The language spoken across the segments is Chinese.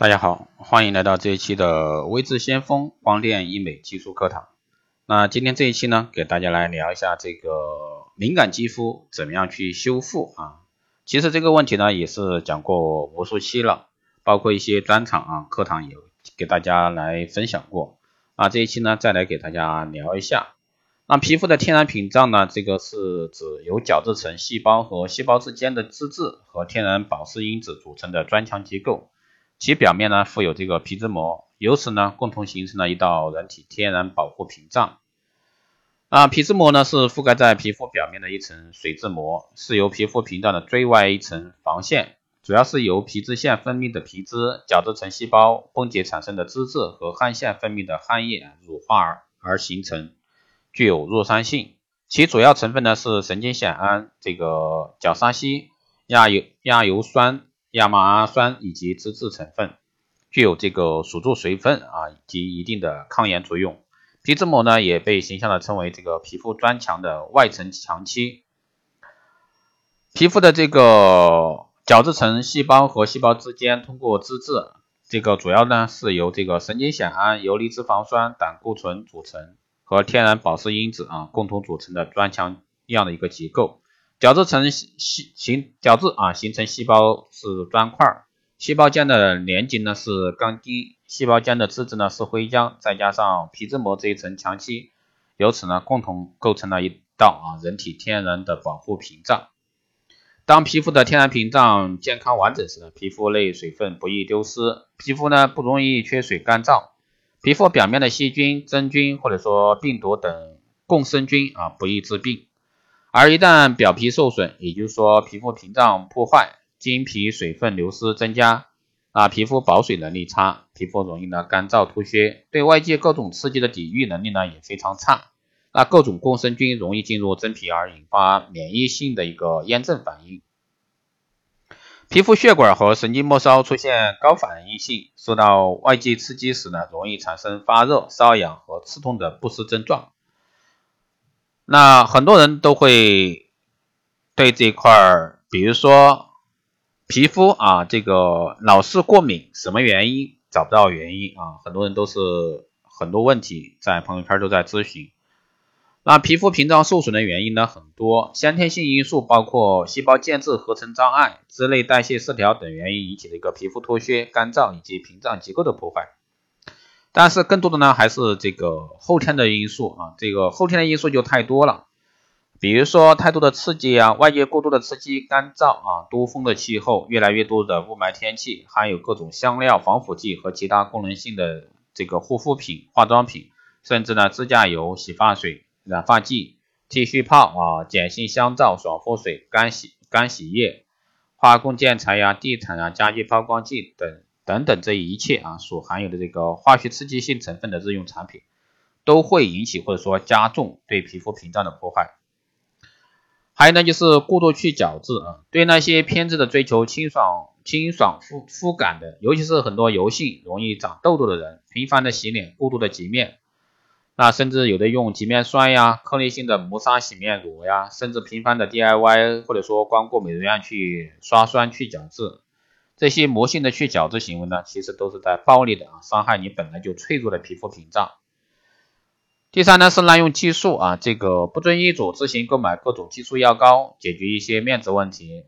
大家好，欢迎来到这一期的微智先锋光电医美技术课堂。那今天这一期呢，给大家来聊一下这个敏感肌肤怎么样去修复啊。其实这个问题呢，也是讲过无数期了，包括一些专场啊、课堂也给大家来分享过啊。这一期呢，再来给大家聊一下。那皮肤的天然屏障呢，这个是指由角质层细胞和细胞之间的脂质和天然保湿因子组成的砖墙结构。其表面呢附有这个皮脂膜，由此呢共同形成了一道人体天然保护屏障。啊，皮脂膜呢是覆盖在皮肤表面的一层水质膜，是由皮肤屏障的最外一层防线，主要是由皮脂腺分泌的皮脂、角质层细胞崩解产生的脂质和汗腺分泌的汗液乳化而而形成，具有弱酸性。其主要成分呢是神经酰胺、这个角鲨烯、亚油亚油酸。亚麻酸以及脂质成分具有这个锁住水分啊以及一定的抗炎作用。皮脂膜呢也被形象的称为这个皮肤砖墙的外层墙漆。皮肤的这个角质层细胞和细胞之间通过脂质，这个主要呢是由这个神经酰胺、游离脂肪酸、胆固醇组成和天然保湿因子啊共同组成的砖墙一样的一个结构。角质层细形角质啊，形成细胞是砖块，细胞间的连接呢是钢筋，细胞间的脂质呢是灰浆，再加上皮脂膜这一层墙漆，由此呢共同构成了一道啊人体天然的保护屏障。当皮肤的天然屏障健康完整时呢，皮肤内水分不易丢失，皮肤呢不容易缺水干燥，皮肤表面的细菌、真菌或者说病毒等共生菌啊不易致病。而一旦表皮受损，也就是说皮肤屏障破坏，经皮水分流失增加，啊，皮肤保水能力差，皮肤容易呢干燥脱屑，对外界各种刺激的抵御能力呢也非常差，那各种共生菌容易进入真皮而引发免疫性的一个炎症反应，皮肤血管和神经末梢出现高反应性，受到外界刺激时呢，容易产生发热、瘙痒和刺痛的不适症状。那很多人都会对这块儿，比如说皮肤啊，这个老是过敏，什么原因找不到原因啊？很多人都是很多问题在朋友圈都在咨询。那皮肤屏障受损的原因呢很多，先天性因素包括细胞间质合成障碍、脂类代谢失调等原因引起的一个皮肤脱屑、干燥以及屏障结构的破坏。但是更多的呢，还是这个后天的因素啊，这个后天的因素就太多了，比如说太多的刺激啊，外界过度的刺激，干燥啊，多风的气候，越来越多的雾霾天气，含有各种香料、防腐剂和其他功能性的这个护肤品、化妆品，甚至呢，指甲油、洗发水、染发剂、剃须泡啊，碱性香皂、爽肤水、干洗干洗液、化工建材呀、地毯啊、家居抛光剂等。等等，这一切啊，所含有的这个化学刺激性成分的日用产品，都会引起或者说加重对皮肤屏障的破坏。还有呢，就是过度去角质啊，对那些偏执的追求清爽、清爽肤肤感的，尤其是很多油性、容易长痘痘的人，频繁的洗脸、过度的洁面，那甚至有的用洁面霜呀、颗粒性的磨砂洗面乳呀，甚至频繁的 DIY 或者说光顾美容院去刷酸去角质。这些魔性的去角质行为呢，其实都是在暴力的啊伤害你本来就脆弱的皮肤屏障。第三呢是滥用激素啊，这个不遵医嘱自行购买各种激素药膏，解决一些面子问题，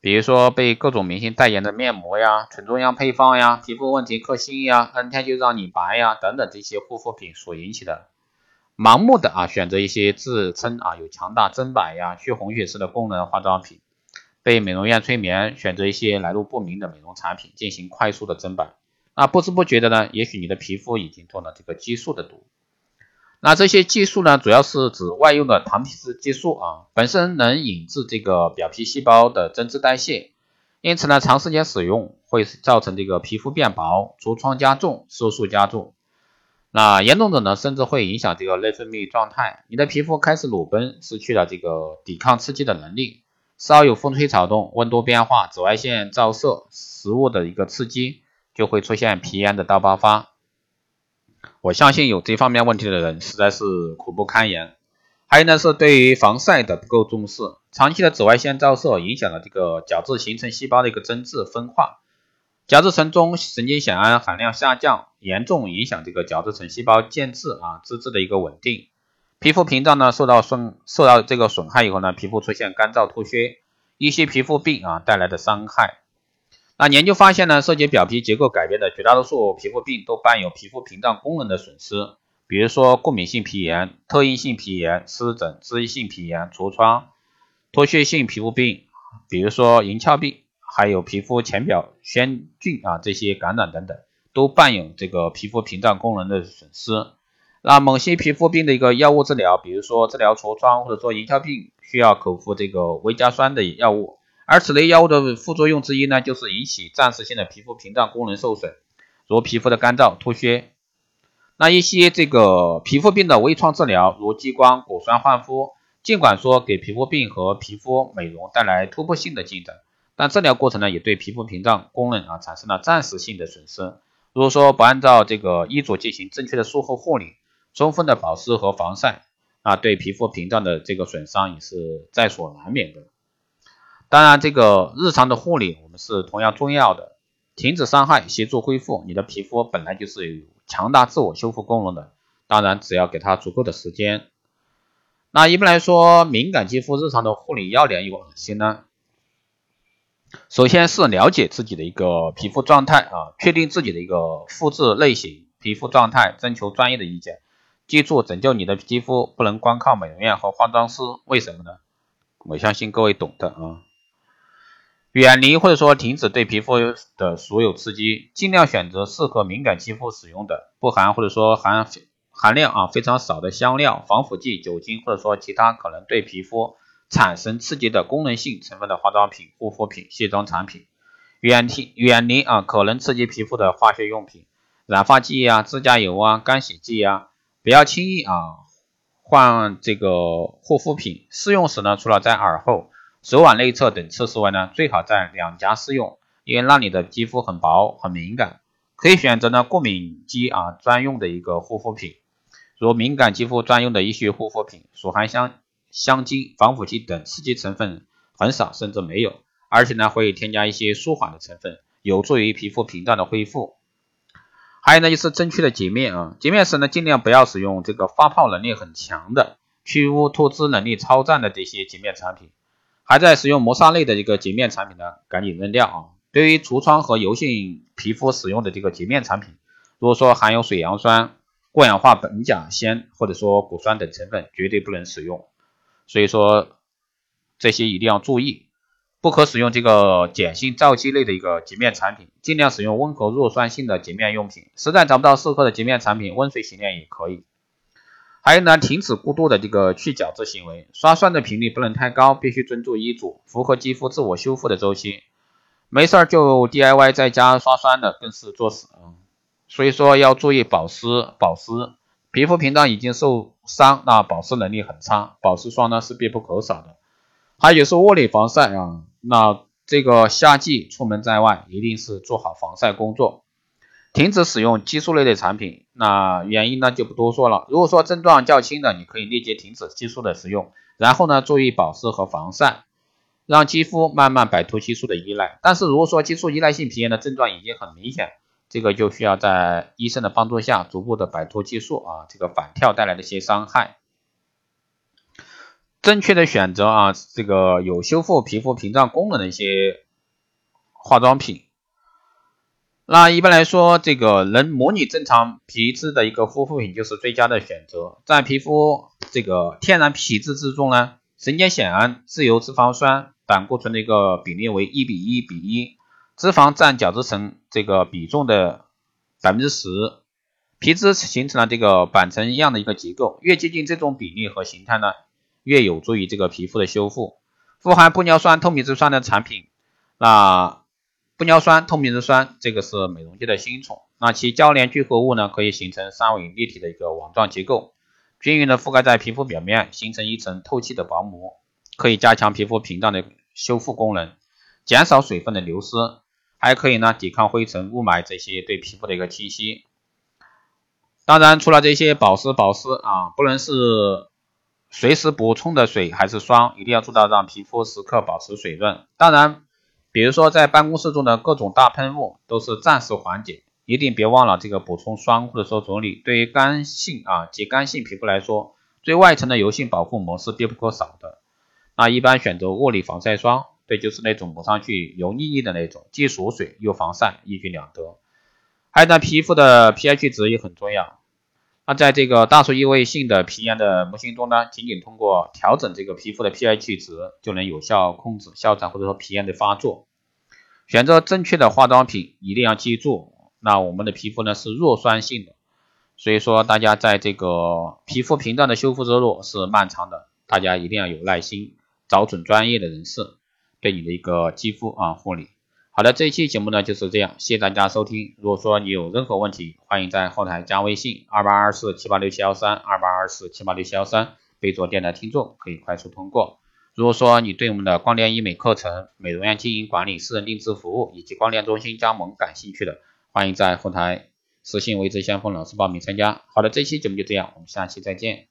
比如说被各种明星代言的面膜呀、纯中药配方呀、皮肤问题克星呀、N 天就让你白呀等等这些护肤品所引起的，盲目的啊选择一些自称啊有强大增白呀、去红血丝的功能化妆品。被美容院催眠，选择一些来路不明的美容产品进行快速的增白，那不知不觉的呢，也许你的皮肤已经中了这个激素的毒。那这些激素呢，主要是指外用的糖皮质激素啊，本身能引致这个表皮细胞的增殖代谢，因此呢，长时间使用会造成这个皮肤变薄、痤疮加重、色素加重。那严重者呢，甚至会影响这个内分泌状态，你的皮肤开始裸奔，失去了这个抵抗刺激的能力。稍有风吹草动、温度变化、紫外线照射、食物的一个刺激，就会出现皮炎的大爆发。我相信有这方面问题的人实在是苦不堪言。还有呢，是对于防晒的不够重视，长期的紫外线照射影响了这个角质形成细胞的一个增质分化，角质层中神经酰胺含量下降，严重影响这个角质层细胞建制啊，脂质的一个稳定。皮肤屏障呢受到损受到这个损害以后呢，皮肤出现干燥脱屑，一些皮肤病啊带来的伤害。那研究发现呢，涉及表皮结构改变的绝大多数皮肤病都伴有皮肤屏障功能的损失，比如说过敏性皮炎、特应性皮炎、湿疹、脂溢性皮炎、痤疮、脱屑性皮肤病，比如说银翘病，还有皮肤浅表癣菌啊这些感染等等，都伴有这个皮肤屏障功能的损失。那某些皮肤病的一个药物治疗，比如说治疗痤疮或者说银翘病，需要口服这个维加酸的药物，而此类药物的副作用之一呢，就是引起暂时性的皮肤屏障功能受损，如皮肤的干燥、脱屑。那一些这个皮肤病的微创治疗，如激光、果酸焕肤，尽管说给皮肤病和皮肤美容带来突破性的进展，但治疗过程呢，也对皮肤屏障功能啊产生了暂时性的损失。如果说不按照这个医嘱进行正确的术后护理，充分的保湿和防晒啊，对皮肤屏障的这个损伤也是在所难免的。当然，这个日常的护理我们是同样重要的，停止伤害，协助恢复。你的皮肤本来就是有强大自我修复功能的，当然只要给它足够的时间。那一般来说，敏感肌肤日常的护理要点有哪些呢？首先是了解自己的一个皮肤状态啊，确定自己的一个肤质类型、皮肤状态，征求专业的意见。记住，拯救你的肌肤不能光靠美容院和化妆师，为什么呢？我相信各位懂的啊。远离或者说停止对皮肤的所有刺激，尽量选择适合敏感肌肤使用的，不含或者说含含量啊非常少的香料、防腐剂、酒精或者说其他可能对皮肤产生刺激的功能性成分的化妆品、护肤品、卸妆产品。远离远离啊可能刺激皮肤的化学用品，染发剂啊、指甲油啊、干洗剂啊。不要轻易啊换这个护肤品，试用时呢，除了在耳后、手腕内侧等测试外呢，最好在两颊试用，因为那里的肌肤很薄很敏感。可以选择呢过敏肌啊专用的一个护肤品，如敏感肌肤专用的医学护肤品，所含香香精、防腐剂等刺激成分很少甚至没有，而且呢会添加一些舒缓的成分，有助于皮肤屏障的恢复。还有呢，就是正确的洁面啊，洁面时呢，尽量不要使用这个发泡能力很强的、去污脱脂能力超赞的这些洁面产品。还在使用磨砂类的一个洁面产品呢，赶紧扔掉啊！对于痤疮和油性皮肤使用的这个洁面产品，如果说含有水杨酸、过氧化苯甲酰或者说果酸等成分，绝对不能使用。所以说这些一定要注意。不可使用这个碱性皂基类的一个洁面产品，尽量使用温和弱酸性的洁面用品。实在找不到适合的洁面产品，温水洗脸也可以。还有呢，停止过度的这个去角质行为，刷酸的频率不能太高，必须遵照医嘱，符合肌肤自我修复的周期。没事儿就 DIY 在家刷酸的，更是作死！所以说要注意保湿，保湿。皮肤屏障已经受伤，那保湿能力很差，保湿霜呢是必不可少的。还有是物理防晒啊。那这个夏季出门在外，一定是做好防晒工作，停止使用激素类的产品。那原因呢就不多说了。如果说症状较轻的，你可以立即停止激素的使用，然后呢注意保湿和防晒，让肌肤慢慢摆脱激素的依赖。但是如果说激素依赖性皮炎的症状已经很明显，这个就需要在医生的帮助下，逐步的摆脱激素啊这个反跳带来的一些伤害。正确的选择啊，这个有修复皮肤屏障功能的一些化妆品。那一般来说，这个能模拟正常皮质的一个护肤品就是最佳的选择。在皮肤这个天然皮质之中呢，神经酰胺、自由脂肪酸、胆固醇的一个比例为一比一比一，脂肪占角质层这个比重的百分之十，皮脂形成了这个板层一样的一个结构，越接近这种比例和形态呢。越有助于这个皮肤的修复。富含玻尿酸、透明质酸的产品，那玻尿酸、透明质酸这个是美容界的新宠。那其交联聚合物呢，可以形成三维立体的一个网状结构，均匀的覆盖在皮肤表面，形成一层透气的薄膜，可以加强皮肤屏障的修复功能，减少水分的流失，还可以呢抵抗灰尘、雾霾这些对皮肤的一个侵袭。当然，除了这些保湿保湿啊，不论是随时补充的水还是霜，一定要做到让皮肤时刻保持水润。当然，比如说在办公室中的各种大喷雾都是暂时缓解，一定别忘了这个补充霜护的时候处理。对于干性啊及干性皮肤来说，最外层的油性保护膜是必不可少的。那一般选择物理防晒霜，对，就是那种抹上去油腻腻的那种，既锁水又防晒，一举两得。还有呢，皮肤的 pH 值也很重要。那在这个大鼠异位性的皮炎的模型中呢，仅仅通过调整这个皮肤的 pH 值，就能有效控制哮喘或者说皮炎的发作。选择正确的化妆品，一定要记住，那我们的皮肤呢是弱酸性的，所以说大家在这个皮肤屏障的修复之路是漫长的，大家一定要有耐心，找准专业的人士对你的一个肌肤啊护理。好的，这一期节目呢就是这样，谢谢大家收听。如果说你有任何问题，欢迎在后台加微信二八二四七八六七幺三二八二四七八六七幺三，备注电台听众，可以快速通过。如果说你对我们的光电医美课程、美容院经营管理、私人定制服务以及光电中心加盟感兴趣的，欢迎在后台私信为之先锋老师报名参加。好的，这期节目就这样，我们下期再见。